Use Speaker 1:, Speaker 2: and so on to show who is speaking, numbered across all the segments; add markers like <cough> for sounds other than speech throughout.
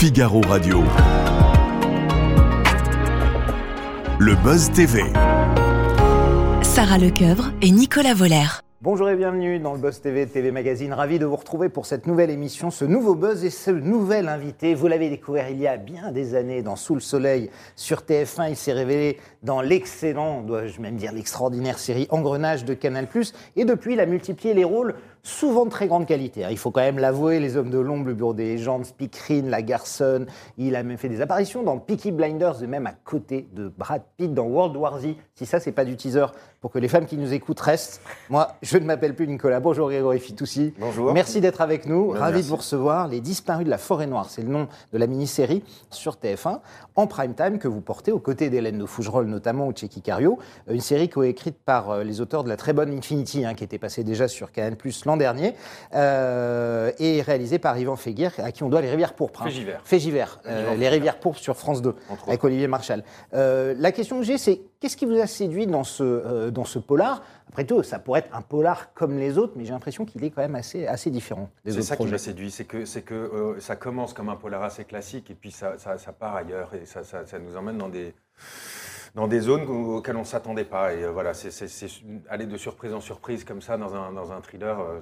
Speaker 1: Figaro Radio. Le Buzz TV.
Speaker 2: Sarah Lecoeuvre et Nicolas Voller.
Speaker 3: Bonjour et bienvenue dans le Buzz TV, TV Magazine. Ravi de vous retrouver pour cette nouvelle émission, ce nouveau Buzz et ce nouvel invité. Vous l'avez découvert il y a bien des années dans Sous le Soleil sur TF1. Il s'est révélé dans l'excellent, dois-je même dire l'extraordinaire série Engrenage de Canal+. Et depuis, il a multiplié les rôles souvent de très grande qualité. hein. Il faut quand même l'avouer, Les Hommes de l'Ombre, Le Bureau des légendes, Speakerine, La Garçonne. Il a même fait des apparitions dans Peaky Blinders et même à côté de Brad Pitt dans World War Z. Si ça, c'est pas du teaser pour que les femmes qui nous écoutent restent. Moi, je ne m'appelle plus Nicolas. Bonjour Grégory Fitoussi.
Speaker 4: Bonjour.
Speaker 3: Merci d'être avec nous.
Speaker 4: Ben,
Speaker 3: Ravi de vous recevoir. Les Disparus de la Forêt Noire, c'est le nom de la mini-série sur TF1 en prime time que vous portez aux côtés d'Hélène de Fougerolles notamment ou de Cheikh Cario. Une série coécrite par euh, les auteurs de la très bonne Infinity hein, qui était passée déjà sur Canal Plus l'an dernier euh, et réalisée par Yvan Feguier à qui on doit les rivières pourpres. hein.
Speaker 4: Fégivert.
Speaker 3: Fégivert, euh, les rivières pourpres sur France 2
Speaker 4: Entre
Speaker 3: avec Olivier Marchal. Euh, la question que j'ai, c'est qu'est-ce qui vous a séduit dans ce, euh, dans ce polar? Après tout, ça pourrait être un polar comme les autres, mais j'ai l'impression qu'il est quand même assez, assez différent des
Speaker 4: C'est ça qui
Speaker 3: projets.
Speaker 4: m'a séduit, c'est que, c'est que euh, ça commence comme un polar assez classique et puis ça, ça, ça part ailleurs et ça, ça, ça nous emmène dans des, dans des zones auxquelles on ne s'attendait pas. Et euh, voilà, c'est, aller de surprise en surprise comme ça dans un, dans un thriller, euh,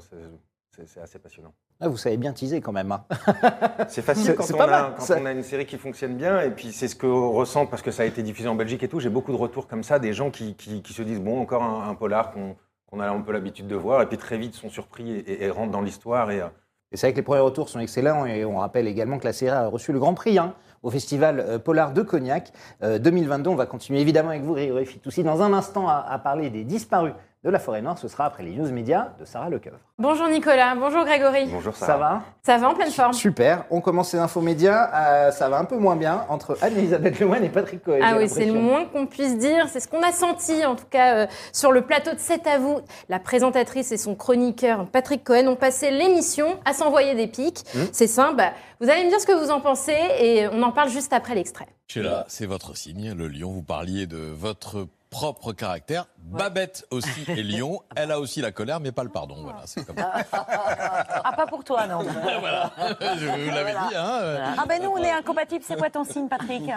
Speaker 4: c'est, assez passionnant.
Speaker 3: Ah, vous savez bien teaser quand même. hein. <laughs>
Speaker 4: C'est facile quand, on
Speaker 3: pas
Speaker 4: a,
Speaker 3: mal,
Speaker 4: quand
Speaker 3: ça.
Speaker 4: on a une série qui fonctionne bien et puis c'est ce qu'on ressent parce que ça a été diffusé en Belgique et tout. J'ai beaucoup de retours comme ça, des gens qui, qui- qui se disent bon, encore un, un polar qu'on, a un peu l'habitude de voir et puis très vite sont surpris et, et- et rentrent dans l'histoire. Et, euh,
Speaker 3: Et c'est vrai que les premiers retours sont excellents et on rappelle également que la série a reçu le Grand Prix hein, au Festival euh, Polar de Cognac euh, 2022. On va continuer évidemment avec vous, Grégory Fitoussi, dans un instant à, à parler des disparus de la forêt noire. Ce sera après les news médias de Sarah Lecoeuvre.
Speaker 5: Bonjour Nicolas, bonjour Grégory.
Speaker 4: bonjour
Speaker 3: Ça
Speaker 4: Sarah.
Speaker 3: va
Speaker 5: Ça va en pleine forme
Speaker 3: Super. On commence ces infos médias. Euh, ça va un peu moins bien entre Anne-Elisabeth Lemoine et Patrick Cohen.
Speaker 5: Ah oui, c'est le moins qu'on puisse dire. C'est ce qu'on a senti, en tout cas, euh, sur le plateau de C'est à vous. La présentatrice et son chroniqueur, Patrick Cohen, ont passé l'émission à s'envoyer des pics.
Speaker 3: Mmh.
Speaker 5: C'est simple. bah, vous allez me dire ce que vous en pensez et on en parle juste après l'extrait.
Speaker 6: Sheila, c'est votre signe, le lion. Vous parliez de votre propre caractère. Babette aussi est <laughs> lion. Elle a aussi la colère, mais pas le pardon. Voilà, comme.
Speaker 7: Ah, pas pour toi, non. <laughs>
Speaker 6: voilà. Je vous l'avais dit, hein.
Speaker 7: Ah ben nous, on est incompatibles. C'est quoi ton signe, Patrick?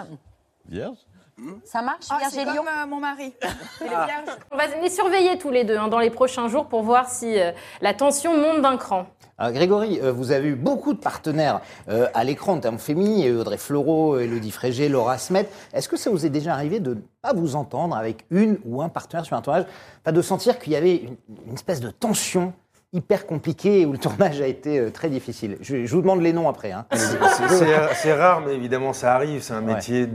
Speaker 6: Vierge.
Speaker 7: Ça marche,
Speaker 8: Ah,
Speaker 7: Vierge
Speaker 8: comme euh, mon mari. <laughs>
Speaker 5: On va les surveiller tous les deux hein, dans les prochains jours pour voir si euh, la tension monte d'un cran.
Speaker 3: Alors, Grégory, euh, vous avez eu beaucoup de partenaires euh, à l'écran en termes féminins. Audrey Fleurot, Elodie Frégé, Laura Smet. Est-ce que ça vous est déjà arrivé de ne pas vous entendre avec une ou un partenaire sur un tournage? Pas de sentir qu'il y avait une, une espèce de tension hyper compliquée où le tournage a été euh, très difficile je, je vous demande les noms après. hein.
Speaker 4: C'est- C'est rare, mais évidemment, ça arrive. C'est un métier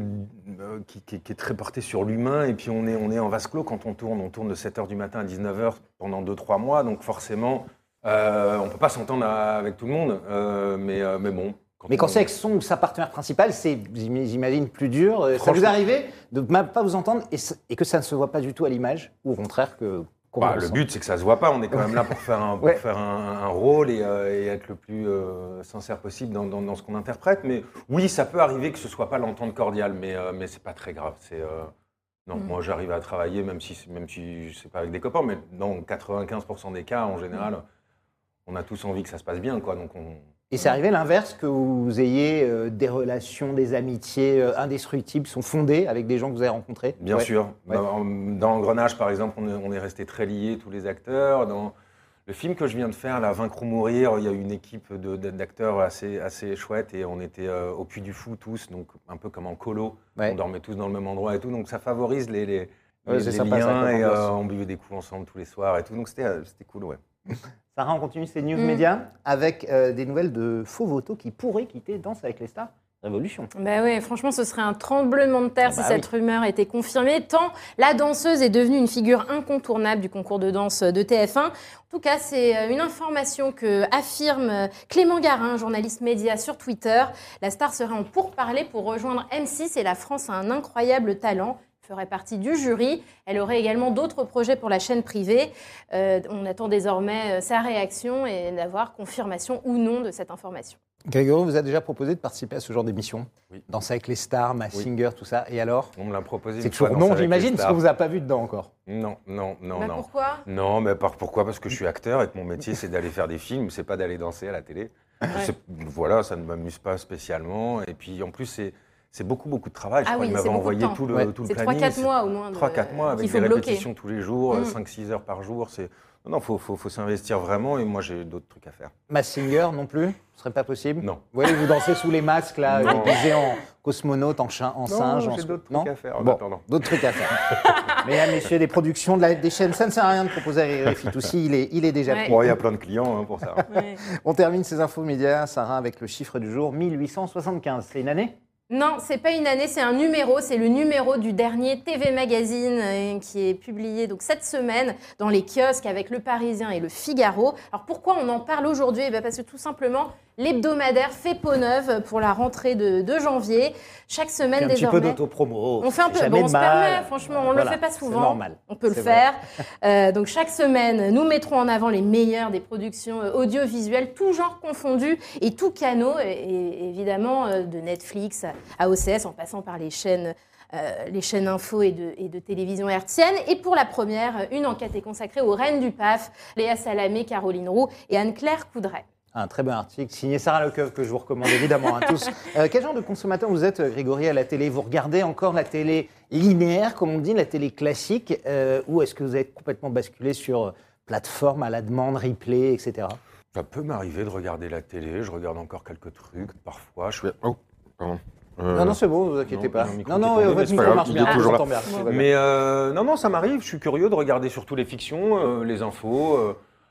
Speaker 4: euh, qui, qui- qui est très porté sur l'humain. Et puis, on est, on est en vase clos quand on tourne. On tourne de 7h du matin à 19h pendant 2-3 mois. Donc, forcément, euh, on ne peut pas s'entendre avec tout le monde. Euh, mais, euh, mais bon.
Speaker 3: Mais quand c'est avec son ou sa partenaire principale, c'est, j'im- j'imagine, plus dur. Euh, Ça vous arrivait de ne pas vous entendre et, et que ça ne se voit pas du tout à l'image Ou au contraire que...
Speaker 4: Bah, le but, c'est que ça se voit pas. On est quand même là pour faire un, pour
Speaker 3: Ouais.
Speaker 4: faire un, un rôle et, euh, et être le plus euh, sincère possible dans, dans- dans ce qu'on interprète. Mais oui, ça peut arriver que ce soit pas l'entente cordiale, mais, euh, mais c'est pas très grave. C'est euh, non,
Speaker 5: Mm.
Speaker 4: moi j'arrive à travailler, même si même si c'est pas avec des copains, mais dans 95% des cas, en général, on a tous envie que ça se passe bien, quoi. Donc on,
Speaker 3: Et c'est arrivé l'inverse, que vous ayez euh, des relations, des amitiés euh, indestructibles, sont fondées avec des gens que vous avez rencontrés
Speaker 4: Bien
Speaker 3: Ouais.
Speaker 4: sûr.
Speaker 3: Ouais.
Speaker 4: Dans, dans Engrenage, par exemple, on est, on est resté très liés, tous les acteurs. Dans le film que je viens de faire, La Vaincre ou Mourir, il y a une équipe d'acteurs assez, assez chouette et on était euh, au Puy du Fou tous, donc un peu comme en colo.
Speaker 3: Ouais.
Speaker 4: On dormait tous dans le même endroit et tout, donc ça favorise les, les,
Speaker 3: sympa,
Speaker 4: liens et on buvait des coups ensemble tous les soirs et tout, donc c'était c'était cool, ouais. <laughs>
Speaker 3: Sarah, on continue ces news
Speaker 5: Mm.
Speaker 3: médias avec euh, des nouvelles de faux voto qui pourraient quitter Danse avec les stars. Révolution.
Speaker 5: Bah ouais, franchement, ce serait un tremblement de terre
Speaker 3: Ah bah
Speaker 5: si cette rumeur était confirmée, tant la danseuse est devenue une figure incontournable du concours de danse de TF1. En tout cas, c'est euh, une information que affirme euh, Clément Garin, journaliste média sur Twitter. La star serait en pourparlers pour rejoindre M6 et la France a un incroyable talent ferait partie du jury. Elle aurait également d'autres projets pour la chaîne privée. Euh, on attend désormais euh, sa réaction et d'avoir confirmation ou non de cette information.
Speaker 3: Grégory vous a déjà proposé de participer à ce genre d'émission
Speaker 4: Oui.
Speaker 3: Danser avec les stars, Ma Singer, tout ça. Et alors?
Speaker 4: On me l'a proposé.
Speaker 3: C'est toujours non, j'imagine, parce qu'on vous a pas vu dedans encore.
Speaker 4: Non, non, non,
Speaker 5: Bah,
Speaker 4: non.
Speaker 5: pourquoi?
Speaker 4: Non, mais par, pourquoi? Parce que je suis acteur et que mon métier, c'est d'aller faire des films, c'est pas d'aller danser à la télé. Voilà, ça ne m'amuse pas spécialement. Et puis en plus, c'est c'est beaucoup, beaucoup de travail. Je
Speaker 5: Ah
Speaker 4: crois
Speaker 5: oui,
Speaker 4: qu'il
Speaker 5: c'est
Speaker 4: m'avait
Speaker 5: de
Speaker 4: envoyé tout le,
Speaker 3: Ouais.
Speaker 4: tout le
Speaker 5: C'est
Speaker 4: planning.
Speaker 5: 3-4
Speaker 4: c'est
Speaker 5: mois au moins. de-
Speaker 4: 3-4 mois avec
Speaker 5: qu'il
Speaker 4: des
Speaker 5: bloquer.
Speaker 4: répétitions tous les jours,
Speaker 5: Mm.
Speaker 4: 5-6 heures par jour. C'est non, non, faut, faut, faut s'investir vraiment. Et moi, j'ai d'autres trucs à faire.
Speaker 3: Massinger non plus? Ce serait pas possible?
Speaker 4: Non.
Speaker 3: Vous voyez, vous dansez sous les masques, là,
Speaker 4: Non.
Speaker 3: déguisé en cosmonaute, en, chien, en singe. en
Speaker 4: j'ai
Speaker 3: sou-
Speaker 4: d'autres
Speaker 3: non?
Speaker 4: trucs à faire en
Speaker 3: Bon, d'autres trucs à faire. <laughs> Mesdames, messieurs, des productions de la- des chaînes, ça ne sert à rien de proposer à Grégory Fitoussi, il est, il est déjà
Speaker 5: Ouais.
Speaker 3: pris.
Speaker 4: Bon, il y a plein de clients hein, pour ça.
Speaker 5: Ouais.
Speaker 3: On termine ces infos médias, Sarah, avec le chiffre du jour, 1875. C'est une année
Speaker 5: Non, c'est pas une année, c'est un numéro. C'est le numéro du dernier TV Magazine euh, qui est publié donc cette semaine dans les kiosques avec Le Parisien et Le Figaro. Alors pourquoi on en parle aujourd'hui? Eh ben, Parce que tout simplement, l'hebdomadaire fait peau neuve pour la rentrée de, de janvier. Chaque semaine
Speaker 3: un petit peu
Speaker 5: désormais.
Speaker 3: d'autopromo.
Speaker 5: On fait un peu,
Speaker 3: jamais
Speaker 5: bon, on se permet, franchement, on ne
Speaker 3: Voilà,
Speaker 5: le fait pas
Speaker 3: c'est
Speaker 5: souvent.
Speaker 3: normal.
Speaker 5: On peut le
Speaker 3: C'est
Speaker 5: faire. Euh, donc chaque semaine, nous mettrons en avant les meilleures des productions euh, audiovisuelles, tout genre confondu et tout et, et évidemment euh, de Netflix à OCS, en passant par les chaînes. euh, les chaînes info et de, et de télévision hertzienne. Et pour la première, une enquête est consacrée aux reines du PAF, Léa Salamé, Caroline Roux et Anne-Claire Coudray.
Speaker 3: Un très bon article signé Sarah Lecoeur que je vous recommande évidemment à tous. Euh, quel genre de consommateur vous êtes, euh, Grégory, à la télé? Vous regardez encore la télé linéaire, comme on dit, la télé classique, euh, ou est-ce que vous êtes complètement basculé sur plateforme à la demande, replay, etc.
Speaker 4: Ça peut m'arriver de regarder la télé. Je regarde encore quelques trucs parfois. Je fais. Oh, pardon. Euh,
Speaker 3: Non, non, c'est bon, vous inquiétez
Speaker 4: non,
Speaker 3: pas. Non, non,
Speaker 4: tombé,
Speaker 3: votre micro marche bien.
Speaker 4: toujours là.
Speaker 3: bien.
Speaker 4: Mais euh, non, non, ça m'arrive. Je suis curieux de regarder surtout les fictions, euh, les infos.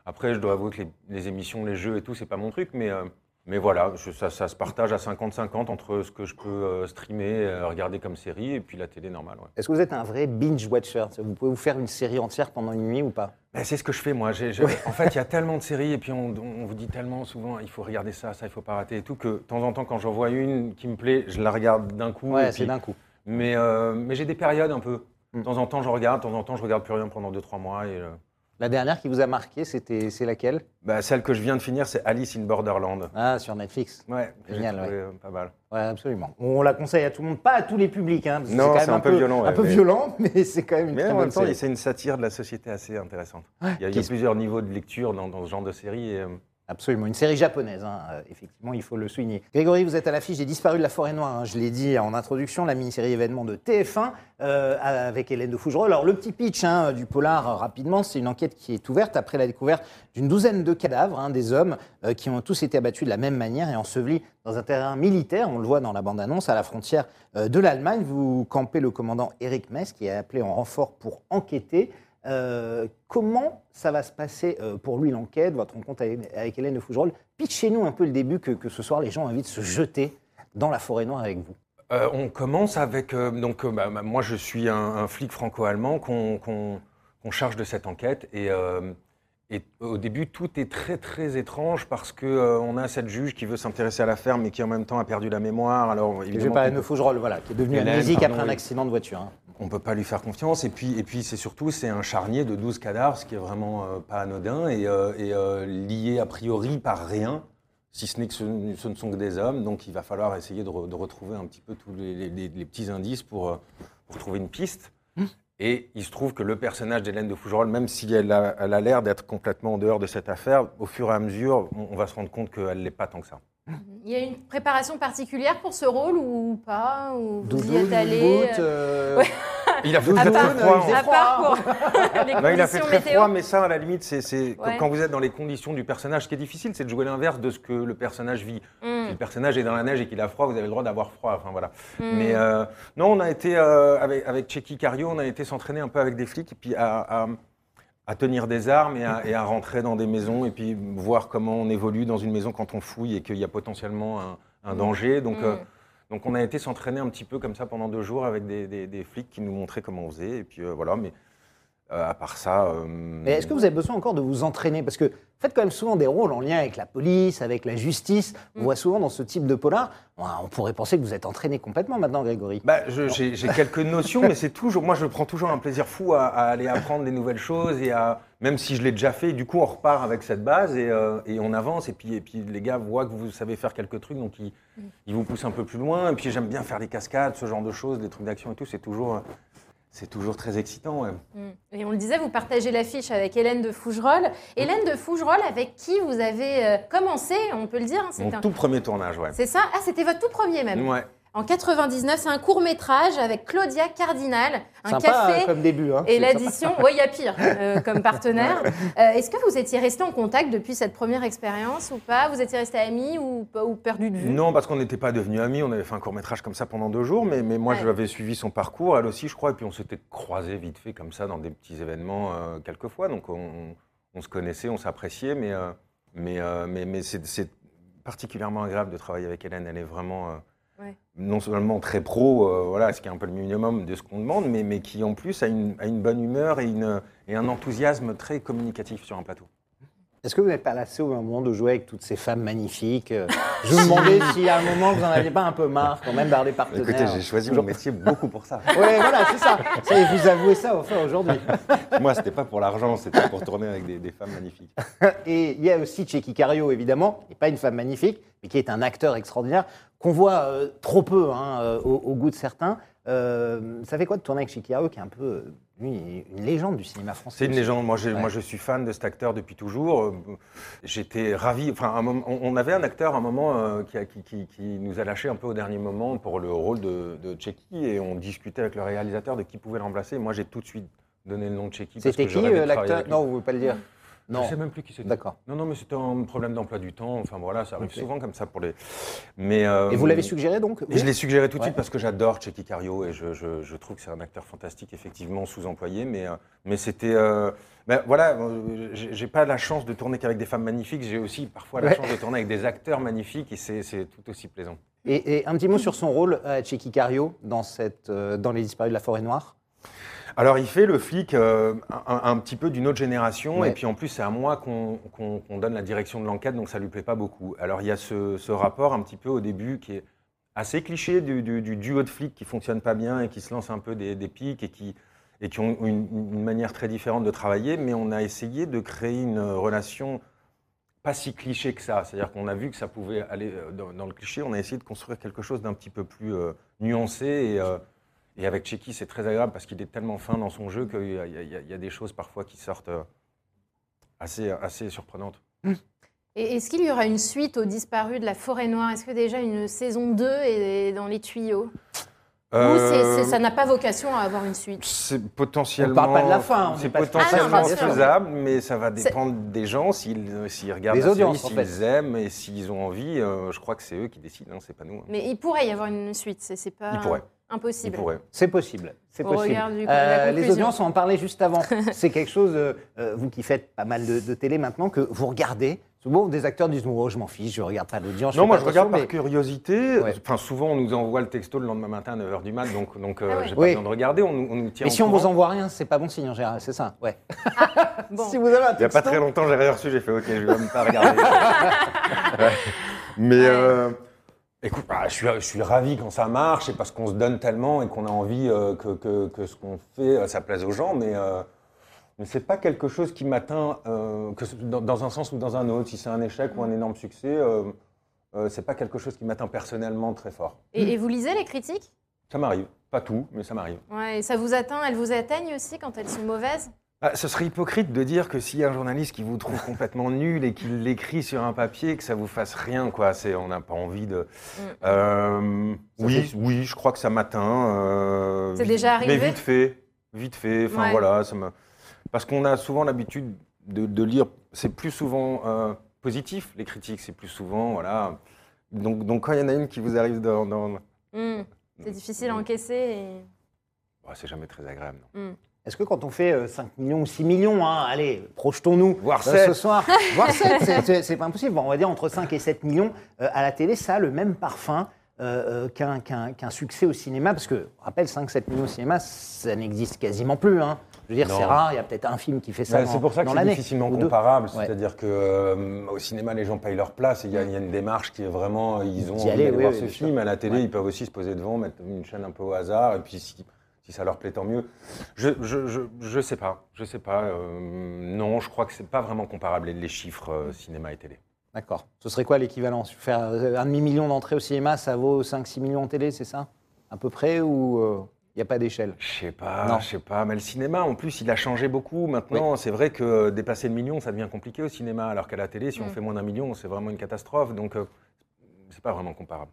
Speaker 4: Après, je dois avouer que les, les émissions, les jeux et tout, c'est pas mon truc, mais. euh, mais voilà, je- ça, ça se partage à 50-50 entre ce que je peux euh, streamer, euh, regarder comme série, et puis la télé normale. ouais.
Speaker 3: Est-ce que vous êtes un vrai binge watcher Vous pouvez vous faire une série entière pendant une nuit ou pas?
Speaker 4: Ben, c'est ce que je fais moi. En fait, il y a tellement de séries et puis on, on vous dit tellement souvent il faut regarder ça, ça il faut pas rater et tout que de temps en temps quand j'en vois une qui me plaît, je la regarde d'un coup.
Speaker 3: Ouais, c'est d'un coup.
Speaker 4: Mais, mais j'ai des périodes un peu. De temps en temps je regarde, de temps en temps je regarde plus rien pendant 2-3 mois. Et,
Speaker 3: La dernière qui vous a marqué, c'était c'est laquelle?
Speaker 4: Bah, celle que je viens de finir, c'est Alice in Borderland.
Speaker 3: Ah, sur Netflix.
Speaker 4: Ouais,
Speaker 3: Génial,
Speaker 4: trouvé, euh, pas mal.
Speaker 3: Ouais, absolument. On la conseille à tout le monde, pas à tous les publics. Hein, parce que
Speaker 4: Non, c'est un peu violent,
Speaker 3: Un peu
Speaker 4: mais-
Speaker 3: violent, <laughs> mais c'est quand même une
Speaker 4: Mais
Speaker 3: très
Speaker 4: en
Speaker 3: bonne
Speaker 4: même temps,
Speaker 3: série.
Speaker 4: c'est une satire de la société assez intéressante. Il y a, il y a
Speaker 3: qui est-
Speaker 4: plusieurs niveaux de lecture dans, dans ce genre de série. Et, euh,
Speaker 3: Absolument, une série japonaise, hein, euh, effectivement, il faut le souligner. Grégory, vous êtes à l'affiche des Disparus de la Forêt Noire, hein, je l'ai dit en introduction, la mini-série événement de TF1 euh, avec Hélène de Fougerolles. Alors, le petit pitch hein, du polar, euh, rapidement, c'est une enquête qui est ouverte après la découverte d'une douzaine de cadavres, des hommes qui ont tous été abattus de la même manière et ensevelis dans un terrain militaire, on le voit dans la bande-annonce, à la frontière de l'Allemagne. Vous campez le commandant Eric Mess, qui est appelé en renfort pour enquêter. Euh, comment ça va se passer euh, pour lui l'enquête, votre rencontre avec, Hélène de Fougerolles? Pitchez-nous un peu le début que, que ce soir les gens ont envie de se jeter dans la forêt noire avec vous.
Speaker 4: Euh, on commence avec. donc, bah, bah, moi, je suis un, un flic franco-allemand qu'on charge de cette enquête. Et, et au début, tout est très, très étrange parce qu'on a cette juge qui veut s'intéresser à l'affaire, mais qui en même temps a perdu la mémoire. Alors,
Speaker 3: Je vais
Speaker 4: évidemment,
Speaker 3: parler
Speaker 4: on
Speaker 3: de Fougerolles, voilà, qui est devenu
Speaker 4: Hélène,
Speaker 3: amnésique
Speaker 4: pardon,
Speaker 3: après un accident de voiture. hein.
Speaker 4: On ne peut pas lui faire confiance. Et puis, et puis c'est surtout, c'est un charnier de 12 cadavres, ce qui est vraiment euh, pas anodin et, euh, et, euh, lié a priori par rien, si ce n'est que ce, ce ne sont que des hommes. Donc il va falloir essayer de, re- de retrouver un petit peu tous les, les- les- les petits indices pour, pour trouver une piste. Et il se trouve que le personnage d'Hélène de Fougerolles, même si elle a elle a l'air d'être complètement en dehors de cette affaire, au fur et à mesure, on, on va se rendre compte qu'elle ne l'est pas tant que ça.
Speaker 5: Il y a une préparation particulière pour ce rôle ou pas ou Vous y êtes allé
Speaker 3: boot, euh,
Speaker 5: Ouais. <laughs>
Speaker 4: Il a fait très,
Speaker 3: il
Speaker 4: froid. hein.
Speaker 5: À part pour <laughs> les
Speaker 4: Non, il a fait
Speaker 5: conditions
Speaker 4: très
Speaker 5: météo.
Speaker 4: froid, mais ça, à la limite, c'est c'est-
Speaker 5: Ouais.
Speaker 4: quand vous êtes dans les conditions du personnage, ce qui est difficile, c'est de jouer l'inverse de ce que le personnage vit.
Speaker 5: Mm.
Speaker 4: Si le personnage est dans la neige et qu'il a froid, vous avez le droit d'avoir froid. Enfin voilà.
Speaker 5: Mm.
Speaker 4: Mais euh, non, on a été euh, avec avec Checky Cario, on a été s'entraîner un peu avec des flics et puis à, à- à tenir des armes et à, et à rentrer dans des maisons et puis voir comment on évolue dans une maison quand on fouille et qu'il y a potentiellement un, un danger. Donc
Speaker 5: Mm.
Speaker 4: euh, donc on a été s'entraîner un petit peu comme ça pendant deux jours avec des, des- des flics qui nous montraient comment on faisait. Et puis euh, voilà, mais à part ça. euh,
Speaker 3: Mais est-ce que vous avez besoin encore de vous entraîner? Parce que vous faites quand même souvent des rôles en lien avec la police, avec la justice. On
Speaker 5: Mm.
Speaker 3: voit souvent dans ce type de polar, on pourrait penser que vous êtes entraîné complètement maintenant, Grégory.
Speaker 4: bah, je- j'ai j'ai quelques notions, mais c'est toujours. Moi, je prends toujours un plaisir fou à, à aller apprendre des nouvelles choses et à. Même si je l'ai déjà fait, du coup, on repart avec cette base et, euh, et on avance. Et puis, et puis, les gars voient que vous savez faire quelques trucs, donc ils, ils vous poussent un peu plus loin. Et puis, j'aime bien faire des cascades, ce genre de choses, des trucs d'action et tout. C'est toujours. C'est toujours très excitant. ouais.
Speaker 5: Mm. Et on le disait, vous partagez l'affiche avec Hélène de Fougerolles. Hélène de Fougerolles, avec qui vous avez euh, commencé, on peut le dire. hein,
Speaker 4: Mon
Speaker 5: un-
Speaker 4: tout premier tournage, ouais.
Speaker 5: C'est ça? Ah, c'était votre tout premier même?
Speaker 4: Ouais.
Speaker 5: En 99, c'est un court métrage avec Claudia Cardinal, un
Speaker 3: Sympa
Speaker 5: café.
Speaker 3: euh, comme début. Hein.
Speaker 5: Et l'addition, oui, il y a pire euh, comme <laughs> partenaire. Euh, Est-ce que vous étiez resté en contact depuis cette première expérience ou pas? Vous étiez resté amis ou, perdu de vue?
Speaker 4: Non, parce qu'on n'était pas devenus amis. On avait fait un court métrage comme ça pendant deux jours, mais, mais moi,
Speaker 5: Ouais.
Speaker 4: j'avais suivi son parcours, elle aussi, je crois, et puis on s'était croisés vite fait comme ça dans des petits événements euh, quelques fois. Donc on, on se connaissait, on s'appréciait, mais, euh, mais, euh, mais, mais c'est c'est particulièrement agréable de travailler avec Hélène. Elle est vraiment euh,
Speaker 5: Ouais.
Speaker 4: non seulement très pro, euh, voilà, ce qui est un peu le minimum de ce qu'on demande, mais, mais qui en plus a une, a une bonne humeur et, une, et un enthousiasme très communicatif sur un plateau.
Speaker 3: Est-ce que vous n'êtes pas lassé au moment de jouer avec toutes ces femmes magnifiques euh, Je me demandais si à un moment vous n'en aviez pas un peu marre quand même d'avoir des partenaires.
Speaker 4: Écoutez, j'ai choisi mon métier beaucoup pour ça.
Speaker 3: Oui, voilà, c'est ça. vous avouez ça enfin aujourd'hui.
Speaker 4: Moi, c'était pas pour l'argent, c'était pour tourner avec des, des femmes magnifiques.
Speaker 3: Et il y a aussi Checky Cario, évidemment, qui n'est pas une femme magnifique, mais qui est un acteur extraordinaire, qu'on voit euh, trop peu hein, euh, au, au goût de certains. Euh, ça fait quoi de tourner avec Cario, qui est un peu, lui, une légende du cinéma français
Speaker 4: C'est une légende. Moi,
Speaker 3: Ouais.
Speaker 4: moi, je suis fan de cet acteur depuis toujours. J'étais ravi. Enfin, un moment- on avait un acteur à un moment euh, qui, a- qui- qui- qui nous a lâché un peu au dernier moment pour le rôle de, de et on discutait avec le réalisateur de qui pouvait le remplacer. Moi, j'ai tout de suite donné le nom de parce
Speaker 3: C'était qui l'acteur? Non, vous ne pouvez pas le dire.
Speaker 4: Je
Speaker 3: Non.
Speaker 4: ne sais même plus qui c'était.
Speaker 3: D'accord.
Speaker 4: Non, non, mais c'était un problème d'emploi du temps. Enfin, voilà, ça arrive souvent comme ça pour les. Mais, euh,
Speaker 3: Et vous l'avez suggéré donc
Speaker 4: et je l'ai suggéré tout de
Speaker 3: Ouais.
Speaker 4: suite parce que j'adore Checky Cario et je, je- je trouve que c'est un acteur fantastique, effectivement sous-employé, mais, euh, mais c'était. euh, ben voilà, euh, j'ai pas la chance de tourner qu'avec des femmes magnifiques, j'ai aussi parfois la
Speaker 3: Ouais.
Speaker 4: chance de tourner avec des acteurs magnifiques et c'est tout aussi plaisant.
Speaker 3: Et, et un petit mot sur son rôle à Checky Cario dans, cette, dans Les Disparus de la Forêt Noire?
Speaker 4: Alors il fait le flic euh, un, un petit peu d'une autre génération
Speaker 3: Ouais.
Speaker 4: et puis en plus c'est à moi qu'on donne la direction de l'enquête donc ça lui plaît pas beaucoup. Alors il y a ce, ce rapport un petit peu au début qui est assez cliché du, du- du duo de flics qui fonctionne pas bien et qui se lance un peu des, des pics et qui, et qui ont une, une manière très différente de travailler mais on a essayé de créer une relation pas si cliché que ça. C'est-à-dire qu'on a vu que ça pouvait aller euh, dans, dans le cliché, on a essayé de construire quelque chose d'un petit peu plus euh, nuancé et, euh, et avec Checky, c'est très agréable parce qu'il est tellement fin dans son jeu qu'il y, a- il y a- il y a des choses parfois qui sortent euh, assez, assez surprenantes.
Speaker 5: Et est-ce qu'il y aura une suite aux disparus de la forêt noire? Est-ce que déjà une saison 2 est dans les tuyaux? Ou c'est- ça n'a pas vocation à avoir une suite?
Speaker 4: C'est potentiellement.
Speaker 3: On parle pas de la fin,
Speaker 4: C'est potentiellement
Speaker 5: Ah non,
Speaker 4: faisable, mais ça va dépendre des gens s'ils euh, regardent la
Speaker 3: audiences, en
Speaker 4: s'ils
Speaker 3: fait.
Speaker 4: aiment et s'ils ont envie. euh, je crois que c'est eux qui décident, hein, c'est pas nous. hein.
Speaker 5: Mais il pourrait y avoir une suite, c'est pas
Speaker 4: Ils pourraient.
Speaker 5: Impossible.
Speaker 3: C'est possible. C'est
Speaker 5: du- la
Speaker 3: les audiences, on en parlait juste avant. <laughs> c'est quelque chose, euh, euh, vous qui faites pas mal de, de télé maintenant, que vous regardez. Souvent, des acteurs disent oh, je m'en fiche, je regarde pas l'audience.
Speaker 4: Non, moi je regarde par curiosité.
Speaker 3: Ouais.
Speaker 4: Enfin, souvent on nous envoie le texto le lendemain matin à 9h du mat, donc, donc euh,
Speaker 5: Ah ouais.
Speaker 4: j'ai pas
Speaker 3: Oui.
Speaker 4: besoin de regarder, on, nous- on nous tient
Speaker 3: Mais si on vous
Speaker 4: courant.
Speaker 3: envoie rien, c'est pas bon signe en général, c'est ça. Ouais. <laughs>
Speaker 5: Bon.
Speaker 3: Si vous avez un
Speaker 4: Il n'y a pas très longtemps, j'avais reçu, j'ai fait OK, je vais même pas regarder. <laughs> Ouais. Mais euh, écoute, bah, je, suis, je suis ravi quand ça marche, et parce qu'on se donne tellement et qu'on a envie euh, que, que- que ce qu'on fait, euh, ça plaise aux gens, mais, euh, mais c'est pas quelque chose qui m'atteint que ce- dans, dans un sens ou dans un autre. Si c'est un échec ou un énorme succès, euh, c'est pas quelque chose qui m'atteint personnellement très fort.
Speaker 5: Et, et vous lisez les critiques?
Speaker 4: Ça m'arrive, pas tout, mais ça m'arrive.
Speaker 5: ouais, et ça vous atteint Elles vous atteignent aussi quand elles sont mauvaises?
Speaker 4: Ah, ce serait hypocrite de dire que s'il y a un journaliste qui vous trouve <laughs> complètement nul et qu'il l'écrit sur un papier, que ça vous fasse rien, quoi. C'est, on n'a pas envie de. Euh,
Speaker 3: Ça
Speaker 4: oui,
Speaker 3: fait-
Speaker 4: oui, je crois que ça m'atteint. euh,
Speaker 5: C'est
Speaker 4: vite-
Speaker 5: déjà arrivé
Speaker 4: Mais vite fait, vite fait. Enfin
Speaker 5: Ouais.
Speaker 4: voilà, ça me. Parce qu'on a souvent l'habitude de, de lire. C'est plus souvent euh, positif les critiques. C'est plus souvent voilà. Donc, donc quand il y en a une qui vous arrive dans, dans-
Speaker 5: Hmm, C'est difficile à encaisser. et-
Speaker 4: Oh, c'est jamais très agréable. non.
Speaker 3: Est-ce que quand on fait euh, 5 millions ou 6 millions, hein, allez, projetons-nous euh, ce soir, <laughs> voire 7, c'est pas impossible. Bon, on va dire entre 5 et 7 millions euh, à la télé, ça a le même parfum euh, euh, qu'un succès au cinéma. Parce que, on rappelle, 5-7 millions au cinéma, ça n'existe quasiment plus. hein. Je veux dire, c'est rare, il y a peut-être un film qui fait ça
Speaker 4: c'est pour ça que c'est difficilement comparable.
Speaker 3: Ouais.
Speaker 4: C'est-à-dire que euh, au cinéma, les gens payent leur place. et Il y, a- il y a une démarche qui est vraiment. Ils ont envie
Speaker 3: aller,
Speaker 4: d'aller
Speaker 3: oui,
Speaker 4: voir
Speaker 3: oui,
Speaker 4: ce film.
Speaker 3: sûr.
Speaker 4: À la télé,
Speaker 3: Ouais.
Speaker 4: ils peuvent aussi se poser devant, mettre une chaîne un peu au hasard. Et puis si, si ça leur plaît, tant mieux. Je je, je, je sais pas. Je sais pas. euh, non, je crois que c'est pas vraiment comparable les, chiffres euh, cinéma et télé.
Speaker 3: D'accord. Ce serait quoi l'équivalent? Faire euh, un demi-million d'entrées au cinéma, ça vaut 5-6 millions en télé, c'est ça? À peu près ou, euh, Il n'y a pas d'échelle?
Speaker 4: Je sais pas,
Speaker 3: Non.
Speaker 4: je sais pas. Mais le cinéma, en plus, il a changé beaucoup. Maintenant, c'est vrai que dépasser le million, ça devient compliqué au cinéma. Alors qu'à la télé, si on
Speaker 5: Mm.
Speaker 4: fait moins d'un million, c'est vraiment une catastrophe. Donc, euh, c'est pas vraiment comparable.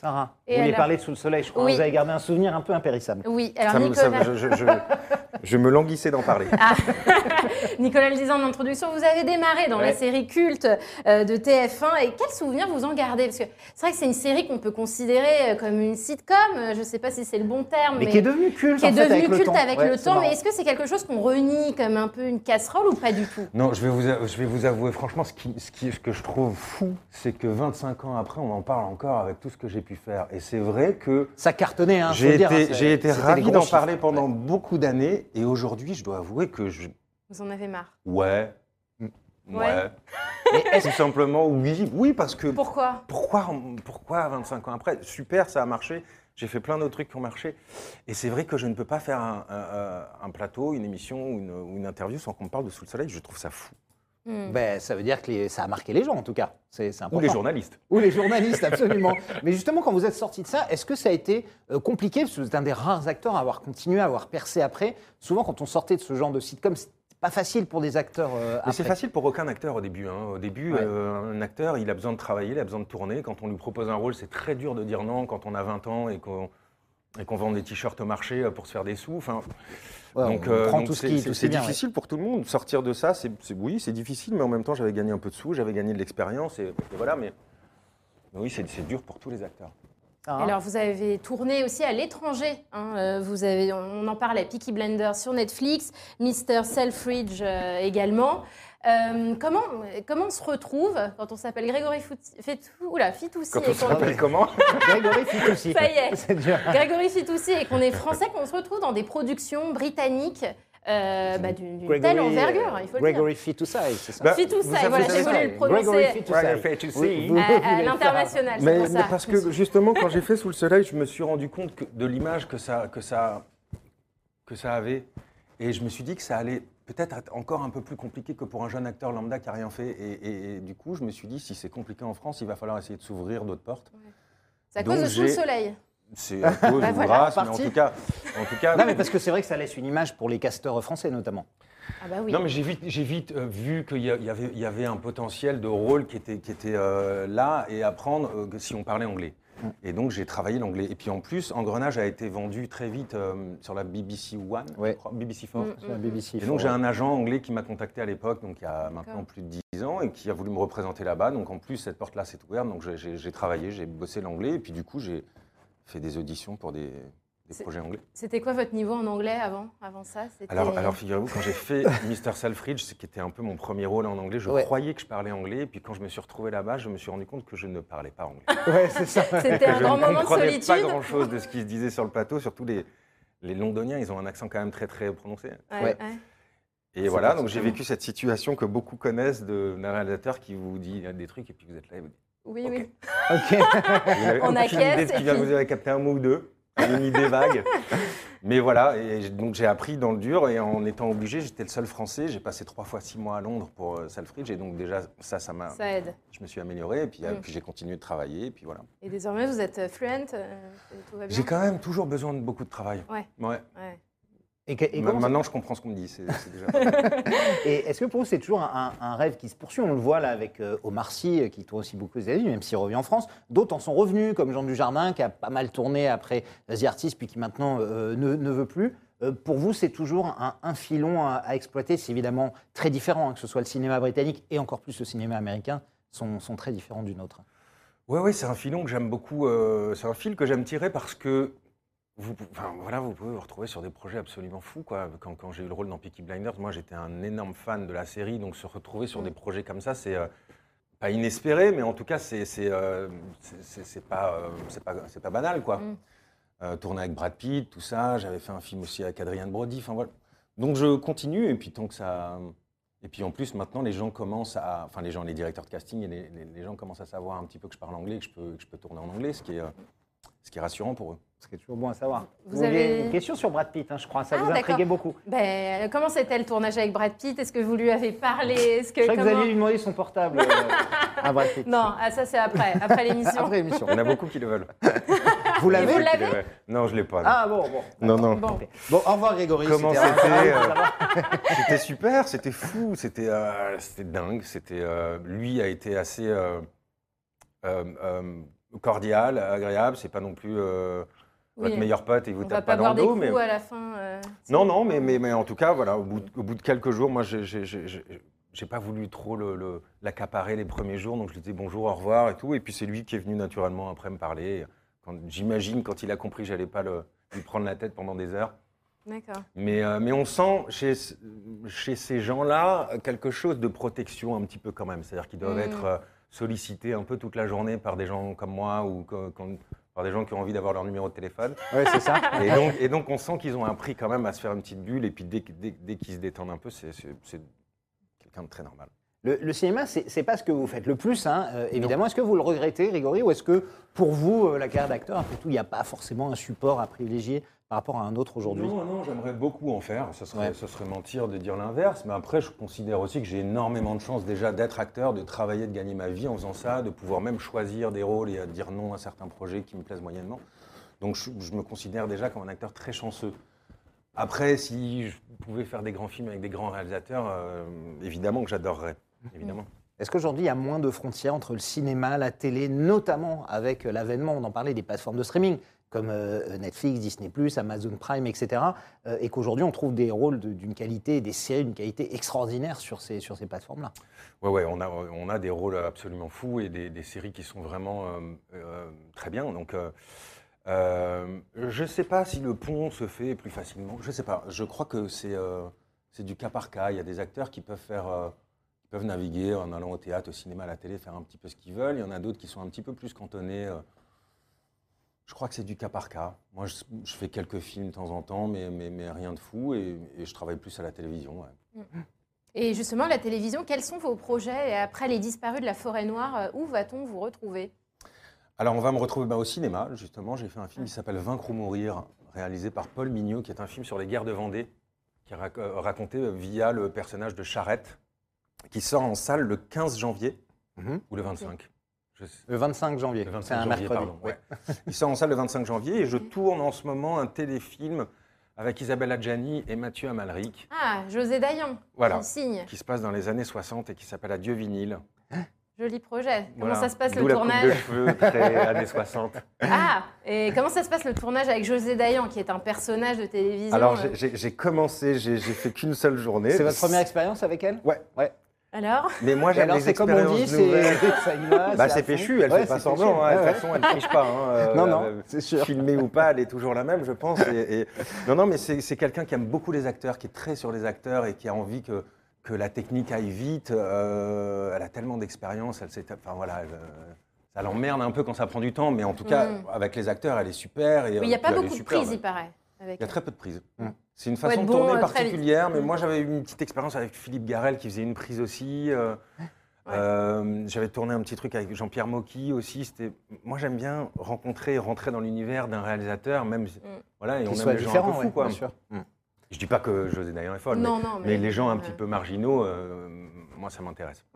Speaker 3: Sarah,
Speaker 5: Et
Speaker 3: vous voulez parler de Sous le Soleil, je crois.
Speaker 5: Oui.
Speaker 3: Vous avez gardé un souvenir un peu impérissable.
Speaker 5: Oui, alors
Speaker 4: Ça me- ça me-
Speaker 5: Nicolas,
Speaker 4: je, je- je- je me languissais d'en parler. <laughs>
Speaker 5: Nicolas le disait en introduction, vous avez démarré dans la série culte euh, de TF1 et quels souvenirs vous en gardez? Parce que c'est vrai que c'est une série qu'on peut considérer euh, comme une sitcom, euh, je ne sais pas si c'est le bon terme,
Speaker 3: Mais qui est devenu culte
Speaker 5: qui est devenue culte
Speaker 3: temps.
Speaker 5: avec
Speaker 3: Ouais,
Speaker 5: le temps, mais est-ce que c'est quelque chose qu'on renie comme un peu une casserole ou pas du tout?
Speaker 4: Non, je vais vous, a- je vais vous avouer, franchement, ce, qui, ce, qui- ce que je trouve fou, c'est que 25 ans après, on en parle encore avec tout ce que j'ai pu faire. Et c'est vrai que
Speaker 3: Ça cartonnait, hein,
Speaker 4: j'ai
Speaker 3: hein,
Speaker 4: été, j'ai été
Speaker 3: des
Speaker 4: ravi d'en parler pendant
Speaker 3: Ouais.
Speaker 4: beaucoup d'années. Et aujourd'hui, je dois avouer que je.
Speaker 5: Vous en avez marre.
Speaker 4: Ouais.
Speaker 5: Ouais.
Speaker 4: Ouais. <laughs> Tout simplement, oui. Oui, parce que.
Speaker 5: Pourquoi?
Speaker 4: Pourquoi, pourquoi 25 ans après? Super, ça a marché. J'ai fait plein d'autres trucs qui ont marché. Et c'est vrai que je ne peux pas faire un, un- un plateau, une émission ou une, ou une interview sans qu'on me parle de Sous le Soleil. Je trouve ça fou.
Speaker 5: Hmm.
Speaker 3: Ben, ça veut dire que les- ça a marqué les gens, en tout cas. C'est
Speaker 4: Ou les journalistes.
Speaker 3: Ou les journalistes, absolument. <laughs> Mais justement, quand vous êtes sorti de ça, est-ce que ça a été euh, compliqué? Parce que vous êtes un des rares acteurs à avoir continué, à avoir percé après. Souvent, quand on sortait de ce genre de sitcom, pas facile pour des acteurs. euh,
Speaker 4: Mais c'est facile pour aucun acteur au début. hein. Au début,
Speaker 3: Ouais.
Speaker 4: euh, un acteur, il a besoin de travailler, il a besoin de tourner. Quand on lui propose un rôle, c'est très dur de dire non quand on a 20 ans et qu'on qu'on vend des t-shirts au marché euh, pour se faire des sous. Enfin,
Speaker 3: Ouais,
Speaker 4: donc,
Speaker 3: on
Speaker 4: euh,
Speaker 3: prend
Speaker 4: donc
Speaker 3: tout ce
Speaker 4: c'est-
Speaker 3: qui, ouais.
Speaker 4: difficile pour tout le monde. Sortir de ça, c'est c'est- oui, c'est difficile, mais en même temps, j'avais gagné un peu de sous, j'avais gagné de l'expérience et, et voilà. Mais, mais oui, c'est c'est dur pour tous les acteurs.
Speaker 3: Sarah
Speaker 5: Alors, vous avez tourné aussi à l'étranger. hein, euh, vous avez, on en parlait, Peaky Blender sur Netflix, Mr. Selfridge euh, également. Euh, comment, comment on se retrouve quand on s'appelle Grégory Fetou- oula, Fitoussi
Speaker 4: Quand
Speaker 5: et
Speaker 4: on rappelle <laughs> comment
Speaker 3: Grégory Fitoussi.
Speaker 5: Ça y est. <laughs>
Speaker 3: C'est dur.
Speaker 5: Grégory Fitoussi et qu'on est français, qu'on se retrouve dans des productions britanniques euh, bah, d'une telle envergure, il faut le dire.
Speaker 3: Grégory Fitoussi, c'est ça
Speaker 4: Bah,
Speaker 5: Fitoussi, voilà, j'ai voulu le prononcer à, à l'international. c'est
Speaker 4: Mais,
Speaker 5: pour
Speaker 4: mais
Speaker 5: ça.
Speaker 4: parce que justement, quand j'ai fait Sous le Soleil, je me suis rendu compte que- de l'image que ça, que, ça, que ça avait. Et je me suis dit que ça allait peut-être être encore un peu plus compliqué que pour un jeune acteur lambda qui n'a rien fait. Et, et- et du coup, je me suis dit, si c'est compliqué en France, il va falloir essayer de s'ouvrir d'autres portes.
Speaker 5: C'est à cause de Sous le Soleil.
Speaker 4: C'est à cause <laughs>
Speaker 5: Bah
Speaker 4: ou
Speaker 5: voilà,
Speaker 4: grâce, mais en tout cas... En tout cas
Speaker 3: Non, mais parce que c'est vrai que ça laisse une image pour les casteurs français, notamment.
Speaker 5: Ah bah oui.
Speaker 4: Non, mais j'ai vite, j'ai vite euh, vu qu'il y, avait, il y avait un potentiel de rôle qui était, qui était euh, là et à prendre euh, si on parlait anglais. Et donc j'ai travaillé l'anglais. Et puis en plus, Engrenage a été vendu très vite euh, sur la BBC One, je crois, BBC Four.
Speaker 5: Mm.
Speaker 3: Sur la BBC.
Speaker 4: Et donc j'ai un agent anglais qui m'a contacté à l'époque, donc il y a maintenant plus de 10 ans, et qui a voulu me représenter là-bas. Donc en plus, cette porte-là s'est ouverte, donc j'ai travaillé, j'ai bossé l'anglais, et puis du coup, j'ai fait des auditions pour des, des
Speaker 5: C'est-
Speaker 4: projets anglais.
Speaker 5: C'était quoi votre niveau en anglais avant, avant ça?
Speaker 4: Alors, alors figurez-vous, quand j'ai fait <laughs> Mr. Selfridge, ce qui était un peu mon premier rôle en anglais, je
Speaker 3: Ouais.
Speaker 4: croyais que je parlais anglais, et puis quand je me suis retrouvé là-bas, je me suis rendu compte que je ne parlais pas anglais. <laughs>
Speaker 3: Ouais, c'est ça.
Speaker 5: C'était un
Speaker 4: je
Speaker 5: grand
Speaker 4: ne
Speaker 5: moment de
Speaker 4: comprenais
Speaker 5: solitude.
Speaker 4: pas grand-chose de ce qui se disait sur le plateau, surtout les, les Londoniens, ils ont un accent quand même très très prononcé.
Speaker 5: Ouais,
Speaker 3: Ouais.
Speaker 5: ouais.
Speaker 4: Et voilà, donc j'ai vécu cette situation que beaucoup connaissent de- d'un réalisateur qui vous dit des trucs, et puis vous êtes là et vous dites,
Speaker 5: Oui,
Speaker 4: Ok.
Speaker 5: oui.
Speaker 3: Ok. <laughs>
Speaker 5: On acquiesce,
Speaker 4: idée de qui vient, vous avez capté un mot ou deux, une idée vague. Mais voilà, et donc j'ai appris dans le dur et en étant obligé, j'étais le seul français. J'ai passé trois fois six mois à Londres pour euh, Selfridge et donc déjà ça, ça m'a,
Speaker 5: Ça aide.
Speaker 4: je me suis amélioré et puis, euh,
Speaker 5: Mm.
Speaker 4: puis j'ai continué de travailler et puis voilà.
Speaker 5: Et désormais, vous êtes euh, fluent euh, bien
Speaker 4: J'ai quand même toujours besoin de beaucoup de travail.
Speaker 5: Ouais.
Speaker 4: Ouais.
Speaker 5: Ouais.
Speaker 3: Et, que- et
Speaker 4: Maintenant, je comprends ce qu'on me dit. C'est, c'est déjà. pas mal. <laughs>
Speaker 3: Et est-ce que pour vous, c'est toujours un, un rêve qui se poursuit? On le voit là avec euh, Omar Sy, euh, qui tourne aussi beaucoup aux États-Unis, même s'il revient en France. D'autres en sont revenus, comme Jean Dujardin, qui a pas mal tourné après The Artist, puis qui maintenant euh, ne, ne veut plus. Euh, pour vous, c'est toujours un, un filon à, à exploiter. C'est évidemment très différent, hein, que ce soit le cinéma britannique et encore plus le cinéma américain, sont, sont très différents du nôtre.
Speaker 4: Oui, oui, c'est un filon que j'aime beaucoup. euh, c'est un fil que j'aime tirer parce que vous, enfin, voilà, vous pouvez vous retrouver sur des projets absolument fous. Quoi. Quand, quand j'ai eu le rôle dans Peaky Blinders, moi j'étais un énorme fan de la série, donc se retrouver sur
Speaker 5: Mm.
Speaker 4: des projets comme ça, c'est euh, pas inespéré, mais en tout cas, c'est euh, pas, euh, pas, pas banal. Quoi.
Speaker 5: Mm.
Speaker 4: Euh, tourner avec Brad Pitt, tout ça. J'avais fait un film aussi avec Adrien Brody. Enfin, voilà. Donc je continue, et puis tant que ça. Et puis en plus, maintenant, les gens commencent à. Enfin, les gens, les directeurs de casting, et les, les- les gens commencent à savoir un petit peu que je parle anglais, que je peux, que je peux tourner en anglais, ce qui est, euh, ce qui est rassurant pour eux.
Speaker 3: Ce qui est toujours bon à savoir.
Speaker 5: Vous avez-
Speaker 3: une question sur Brad Pitt, hein, je crois. Ça
Speaker 5: Ah,
Speaker 3: vous intriguait beaucoup.
Speaker 5: Ben, comment c'était le tournage avec Brad Pitt? Est-ce que vous lui avez parlé? Est-ce que
Speaker 3: Je crois que vous
Speaker 5: comment-
Speaker 3: alliez lui demander son portable euh, <laughs> à Brad Pitt.
Speaker 5: Non, ah, ça c'est après, après l'émission. <laughs>
Speaker 3: Après l'émission.
Speaker 4: Il y en a beaucoup qui le veulent.
Speaker 3: Vous l'avez
Speaker 5: vous l'avez
Speaker 4: Ouais. Non, je l'ai pas. non.
Speaker 3: Ah bon, bon.
Speaker 4: non, non.
Speaker 5: Bon.
Speaker 3: Bon, au revoir Grégory.
Speaker 4: Comment
Speaker 3: c'était
Speaker 4: c'était euh, <laughs> super, c'était fou, c'était euh, c'était dingue. C'était euh, lui a été assez euh, euh, euh, cordial, agréable. C'est pas non plus euh, votre meilleur pote et il vous
Speaker 5: On va
Speaker 4: tape
Speaker 5: pas
Speaker 4: pas dans le dos, mais
Speaker 5: à la fin. euh,
Speaker 4: non, non, mais, mais, mais en tout cas, voilà, au bout de, au bout de quelques jours, moi, j'ai- pas voulu trop le- le- l'accaparer les premiers jours, donc je lui disais bonjour, au revoir et tout. Et puis c'est lui qui est venu naturellement après me parler. J'imagine quand il a compris que j'allais pas le- lui prendre la tête pendant des heures.
Speaker 5: D'accord.
Speaker 4: Mais, euh, mais on sent chez, chez ces gens-là quelque chose de protection un petit peu quand même. C'est-à-dire qu'ils doivent
Speaker 5: Mm.
Speaker 4: être sollicités un peu toute la journée par des gens comme moi ou comme- par des gens qui ont envie d'avoir leur numéro de téléphone.
Speaker 3: Ouais, c'est ça.
Speaker 4: Et donc, et donc on sent qu'ils ont appris quand même à se faire une petite bulle. Et puis dès, dès, dès qu'ils se détendent un peu, c'est quelqu'un de très normal.
Speaker 3: Le, le cinéma, c'est c'est pas ce que vous faites le plus, hein, euh, évidemment. Est-ce que vous le regrettez, Grégory, ou est-ce que pour vous, euh, la carrière d'acteur, après tout, il n'y a pas forcément un support à privilégier par rapport à un autre aujourd'hui
Speaker 4: Non, non, j'aimerais beaucoup en faire. Ce serait,
Speaker 3: Ouais.
Speaker 4: ce serait mentir de dire l'inverse. Mais après, je considère aussi que j'ai énormément de chance déjà d'être acteur, de travailler, de gagner ma vie en faisant ça, de pouvoir même choisir des rôles et à dire non à certains projets qui me plaisent moyennement. Donc je, je me considère déjà comme un acteur très chanceux. Après, si je pouvais faire des grands films avec des grands réalisateurs, euh, évidemment que j'adorerais. Évidemment.
Speaker 3: Est-ce qu'aujourd'hui, il y a moins de frontières entre le cinéma, la télé, notamment avec euh, l'avènement, on en parlait, des plateformes de streaming comme euh, Netflix, Disney+, Amazon Prime, etc. euh, et qu'aujourd'hui, on trouve des rôles d'une qualité, des séries d'une qualité extraordinaire sur ces, sur ces plateformes-là.
Speaker 4: Ouais, ouais, on a, on a des rôles absolument fous et des, séries qui sont vraiment euh, très bien. Donc, je ne sais pas si le pont se fait plus facilement. Je ne sais pas. Je crois que c'est du cas par cas. Il y a des acteurs qui peuvent faire, peuvent naviguer en allant au théâtre, au cinéma, à la télé, faire un petit peu ce qu'ils veulent. Il y en a d'autres qui sont un petit peu plus cantonnés. Je crois que c'est du cas par cas. Moi, je, je fais quelques films de temps en temps, mais, mais, mais rien de fou. Et, et je travaille plus à la télévision. ouais.
Speaker 5: Et justement, la télévision, quels sont vos projets Et après les disparus de la forêt noire, euh, où va-t-on vous retrouver?
Speaker 4: Alors, on va me retrouver bah, au cinéma, justement. J'ai fait un film qui s'appelle Vaincre ou mourir, réalisé par Paul Mignot, qui est un film sur les guerres de Vendée, qui est rac- euh, raconté euh, via le personnage de Charette, qui sort en salle le 15 janvier
Speaker 3: Mhm.
Speaker 4: ou le 25. Je
Speaker 3: Le 25 janvier,
Speaker 4: Le
Speaker 3: c'est
Speaker 4: 25
Speaker 3: un
Speaker 4: janvier,
Speaker 3: mercredi.
Speaker 4: pardon. ouais. Il sort en salle le 25 janvier et je tourne en ce moment un téléfilm avec Isabelle Adjani et Mathieu Amalric,
Speaker 5: Ah, José Dayan,
Speaker 4: Voilà.
Speaker 5: qui signe.
Speaker 4: qui se passe dans les années 60 et qui s'appelle Adieu vinyle.
Speaker 5: Joli projet. Comment
Speaker 4: Voilà.
Speaker 5: ça se passe le
Speaker 4: la coupe de
Speaker 5: tournage
Speaker 4: cheveux très années 60. <laughs>
Speaker 5: Ah, et comment ça se passe le tournage avec José Dayan, qui est un personnage de télévision
Speaker 4: Alors,
Speaker 5: euh,
Speaker 4: j'ai- commencé, j'ai j'ai fait qu'une seule journée.
Speaker 3: C'est votre première expérience avec elle?
Speaker 4: Ouais.
Speaker 3: Ouais.
Speaker 5: Alors?
Speaker 4: Mais moi, j'aime les
Speaker 3: c'est comme on
Speaker 4: expériences
Speaker 3: dit, c'est
Speaker 4: nouvelles.
Speaker 3: ça y va.
Speaker 4: Bah, c'est péchu, elle
Speaker 3: Ouais,
Speaker 4: fait pas semblant. hein. De
Speaker 3: Ouais,
Speaker 4: toute façon, elle ne triche pas. hein. <laughs> Euh,
Speaker 3: Non, non,
Speaker 4: euh,
Speaker 3: c'est sûr.
Speaker 4: Filmée ou pas, elle est toujours la même, je pense. Et, et- <laughs> Non, non, mais c'est quelqu'un qui aime beaucoup les acteurs, qui est très sur les acteurs et qui a envie que, que la technique aille vite. Euh, elle a tellement d'expérience, elle s'est- Enfin, voilà, elle, euh, ça l'emmerde un peu quand ça prend du temps, mais en tout cas,
Speaker 5: Mm.
Speaker 4: avec les acteurs, elle est super. et,
Speaker 5: Il n'y a pas beaucoup de prises, il paraît.
Speaker 4: Il y a très peu de prises.
Speaker 3: Mm.
Speaker 4: C'est une façon de
Speaker 5: bon,
Speaker 4: tourner
Speaker 5: euh,
Speaker 4: particulière, mais
Speaker 5: Mm.
Speaker 4: moi j'avais eu une petite expérience avec Philippe Garel qui faisait une prise aussi. euh,
Speaker 5: Ouais.
Speaker 4: euh, j'avais tourné un petit truc avec Jean-Pierre Mocky aussi. C'était, moi j'aime bien rencontrer, rentrer dans l'univers d'un réalisateur, même voilà, et on aime les gens un
Speaker 3: différent,
Speaker 4: peu
Speaker 3: ouais,
Speaker 4: fous, quoi.
Speaker 3: bien sûr. Mm.
Speaker 4: Je dis pas que José Dayan est folle,
Speaker 5: Non,
Speaker 4: mais,
Speaker 5: non,
Speaker 4: mais
Speaker 5: mais-
Speaker 4: les gens un
Speaker 5: ouais.
Speaker 4: petit peu marginaux, euh, moi ça m'intéresse.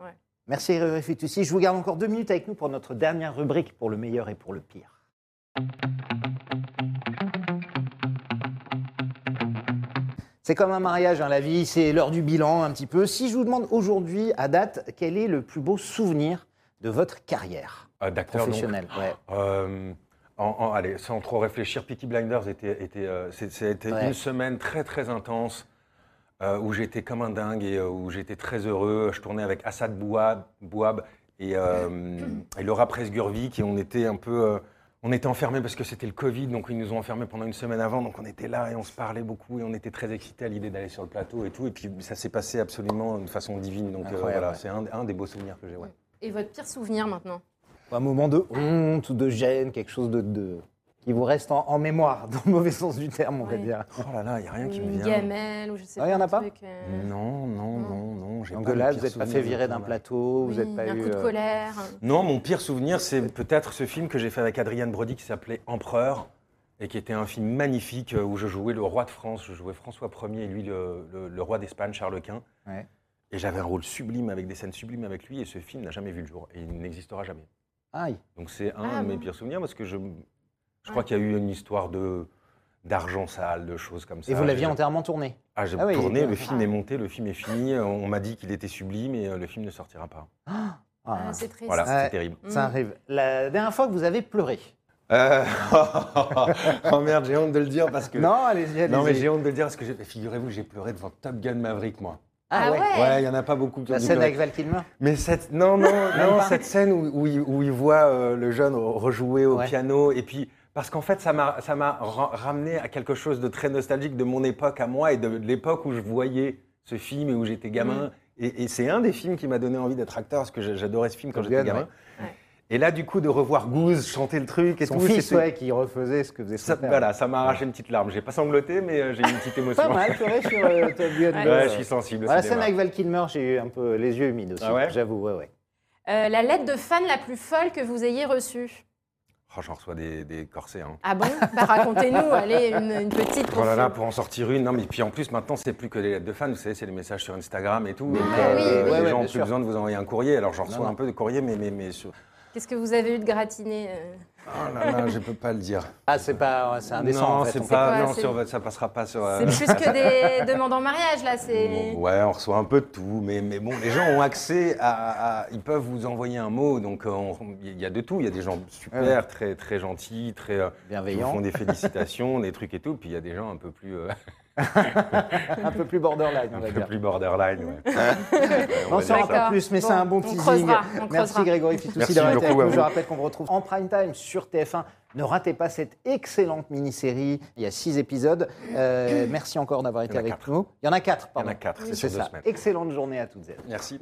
Speaker 3: Merci Fitoussi. Je vous garde encore deux minutes avec nous pour notre dernière rubrique pour le meilleur et pour le pire. C'est comme un mariage, hein, la vie, c'est l'heure du bilan un petit peu. Si je vous demande aujourd'hui, à date, quel est le plus beau souvenir de votre carrière
Speaker 4: Euh, donc.
Speaker 3: professionnelle ouais.
Speaker 4: Euh, en- en- allez, sans trop réfléchir, Peaky Blinders était, était, euh, c'était
Speaker 3: Ouais.
Speaker 4: une semaine très très intense euh, où j'étais comme un dingue et où j'étais très heureux. Je tournais avec Assad Bouab, Bouab et, et Laura Presgurvic et on était un peu, on était enfermés parce que c'était le Covid, donc ils nous ont enfermés pendant une semaine avant, donc on était là et on se parlait beaucoup et on était très excités à l'idée d'aller sur le plateau et tout. Et puis ça s'est passé absolument d'une façon divine, donc euh, voilà,
Speaker 3: ouais.
Speaker 4: c'est un, un des beaux souvenirs que j'ai. ouais.
Speaker 5: Et votre pire souvenir maintenant?
Speaker 3: Un moment de honte ou de gêne, quelque chose de, de qui vous reste en, en mémoire, <laughs> dans le mauvais sens du terme, on va dire.
Speaker 4: Oh là là, il n'y a rien qui me
Speaker 5: Une
Speaker 4: vient.
Speaker 5: gamelle ou je sais
Speaker 3: Ah,
Speaker 5: pas.
Speaker 3: y en a
Speaker 5: un
Speaker 3: pas
Speaker 5: euh,
Speaker 4: Non, non, non, non. j'ai
Speaker 3: Donc là, vous n'êtes pas fait virer d'un plateau, vous n'êtes pas
Speaker 5: un
Speaker 3: eu.
Speaker 5: coup de
Speaker 3: euh,
Speaker 5: colère.
Speaker 4: Non, mon pire souvenir, c'est peut-être ce film que j'ai fait avec Adrienne Brody qui s'appelait Empereur et qui était un film magnifique euh, où je jouais le roi de France, je jouais François Ier et lui le, le- le roi d'Espagne, Charles Quint.
Speaker 3: Ouais.
Speaker 4: Et j'avais un rôle sublime avec des scènes sublimes avec lui et ce film n'a jamais vu le jour et il n'existera jamais.
Speaker 3: Aïe.
Speaker 4: Donc c'est un
Speaker 5: Ah
Speaker 4: de mes
Speaker 5: bon
Speaker 4: pires souvenirs parce que je, je crois qu'il y a eu une histoire de d'argent sale, de choses comme ça.
Speaker 3: Et vous l'aviez entièrement tourné
Speaker 4: Ah, j'ai
Speaker 3: Ah oui,
Speaker 4: tourné, le film est monté, le film est fini. On m'a dit qu'il était sublime et euh, le film ne sortira pas. <gasps>
Speaker 3: Ah,
Speaker 5: Ah, c'est triste.
Speaker 4: Voilà,
Speaker 3: Ouais.
Speaker 4: c'est terrible.
Speaker 3: Ça arrive. La dernière fois que vous avez pleuré
Speaker 4: Euh, <laughs> oh merde, j'ai honte de le dire parce que.
Speaker 3: Non, allez-y, allez-y.
Speaker 4: Non, mais j'ai honte de le dire parce que figurez-vous, j'ai pleuré devant Top Gun Maverick, moi.
Speaker 3: Ah ouais.
Speaker 4: Ouais, il y en a pas beaucoup qui ont
Speaker 3: La scène avec Val Kilmer
Speaker 4: Mais cette, non, non, <laughs> non, cette scène où, où il, où il voit euh, le jeune rejouer au
Speaker 3: Ouais.
Speaker 4: piano, et puis parce qu'en fait, ça m'a, ramené à quelque chose de très nostalgique de mon époque à moi et de, l'époque où je voyais ce film et où j'étais gamin. Et, et c'est un des films qui m'a donné envie d'être acteur parce que j'a- j'adorais ce film quand j'étais gamin.
Speaker 5: ouais.
Speaker 4: Et là, du coup, de revoir Goose chanter le truc et
Speaker 3: Son
Speaker 4: tout,
Speaker 3: fils, ouais, qui refaisait ce que faisait son
Speaker 4: ça,
Speaker 3: père.
Speaker 4: voilà, ça m'a arraché une petite larme. J'ai pas sangloté, mais euh, j'ai eu une petite émotion.
Speaker 3: Pas mal, pleurer sur euh, <laughs> Top Gun.
Speaker 5: Ouais.
Speaker 4: Ouais, je suis sensible.
Speaker 3: la scène avec Val Kilmer, j'ai eu un peu les yeux humides aussi,
Speaker 4: Ah ouais?
Speaker 3: j'avoue, ouais, ouais.
Speaker 5: Euh, la lettre de fan la plus folle que vous ayez reçue?
Speaker 4: Oh, J'en reçois des, des corsets. Hein.
Speaker 5: Ah bon? Bah, Racontez-nous, <laughs> allez, une, une petite. pour
Speaker 4: Oh là pour en sortir une. Non, mais puis en plus, maintenant, c'est plus que les lettres de fans. Vous savez, c'est les messages sur Instagram et tout. Donc,
Speaker 5: Ah oui,
Speaker 4: euh,
Speaker 5: oui.
Speaker 4: les gens ont
Speaker 3: bien
Speaker 4: plus
Speaker 3: sûr.
Speaker 4: besoin de vous envoyer un courrier. Alors, j'en reçois
Speaker 3: Non,
Speaker 4: un
Speaker 3: non.
Speaker 4: peu de courrier, mais, mais, mais sur...
Speaker 5: Qu'est-ce que vous avez eu de gratiné
Speaker 4: Oh là là, je peux pas le dire.
Speaker 3: Ah, c'est pas, c'est indécent
Speaker 4: non,
Speaker 3: en fait.
Speaker 4: c'est pas,
Speaker 5: quoi,
Speaker 4: non, sur- ça passera pas sur. euh,
Speaker 5: C'est plus que <laughs> des demandes en mariage, là. C'est.
Speaker 4: Bon, ouais, on reçoit un peu de tout, mais, mais bon, les gens ont accès à, à- Ils peuvent vous envoyer un mot, donc euh, il y a de tout. Il y a des gens super,
Speaker 3: Ouais.
Speaker 4: très, très gentils, très. euh, qui vous font des félicitations, <laughs> des trucs et tout. Puis il y a des gens un peu plus. euh,
Speaker 3: un peu plus borderline, on
Speaker 4: un
Speaker 3: va
Speaker 4: peu
Speaker 3: dire.
Speaker 4: plus borderline, ouais. <laughs> On
Speaker 3: On s'en pas plus, mais c'est un bon
Speaker 5: on
Speaker 3: teasing.
Speaker 5: creusera,
Speaker 3: Merci
Speaker 5: creusera.
Speaker 3: Grégory Fitoussi d'avoir été avec nous. Je
Speaker 4: vous.
Speaker 3: rappelle qu'on vous retrouve en prime time sur TF1. Ne ratez pas cette excellente mini-série. Il y a six épisodes. Euh, merci encore d'avoir été avec
Speaker 4: quatre.
Speaker 3: nous. Il y en a quatre,
Speaker 4: Il y en
Speaker 3: pardon.
Speaker 4: a quatre, c'est
Speaker 3: ça.
Speaker 4: semaines.
Speaker 3: Excellente journée à toutes et à tous.
Speaker 4: Merci.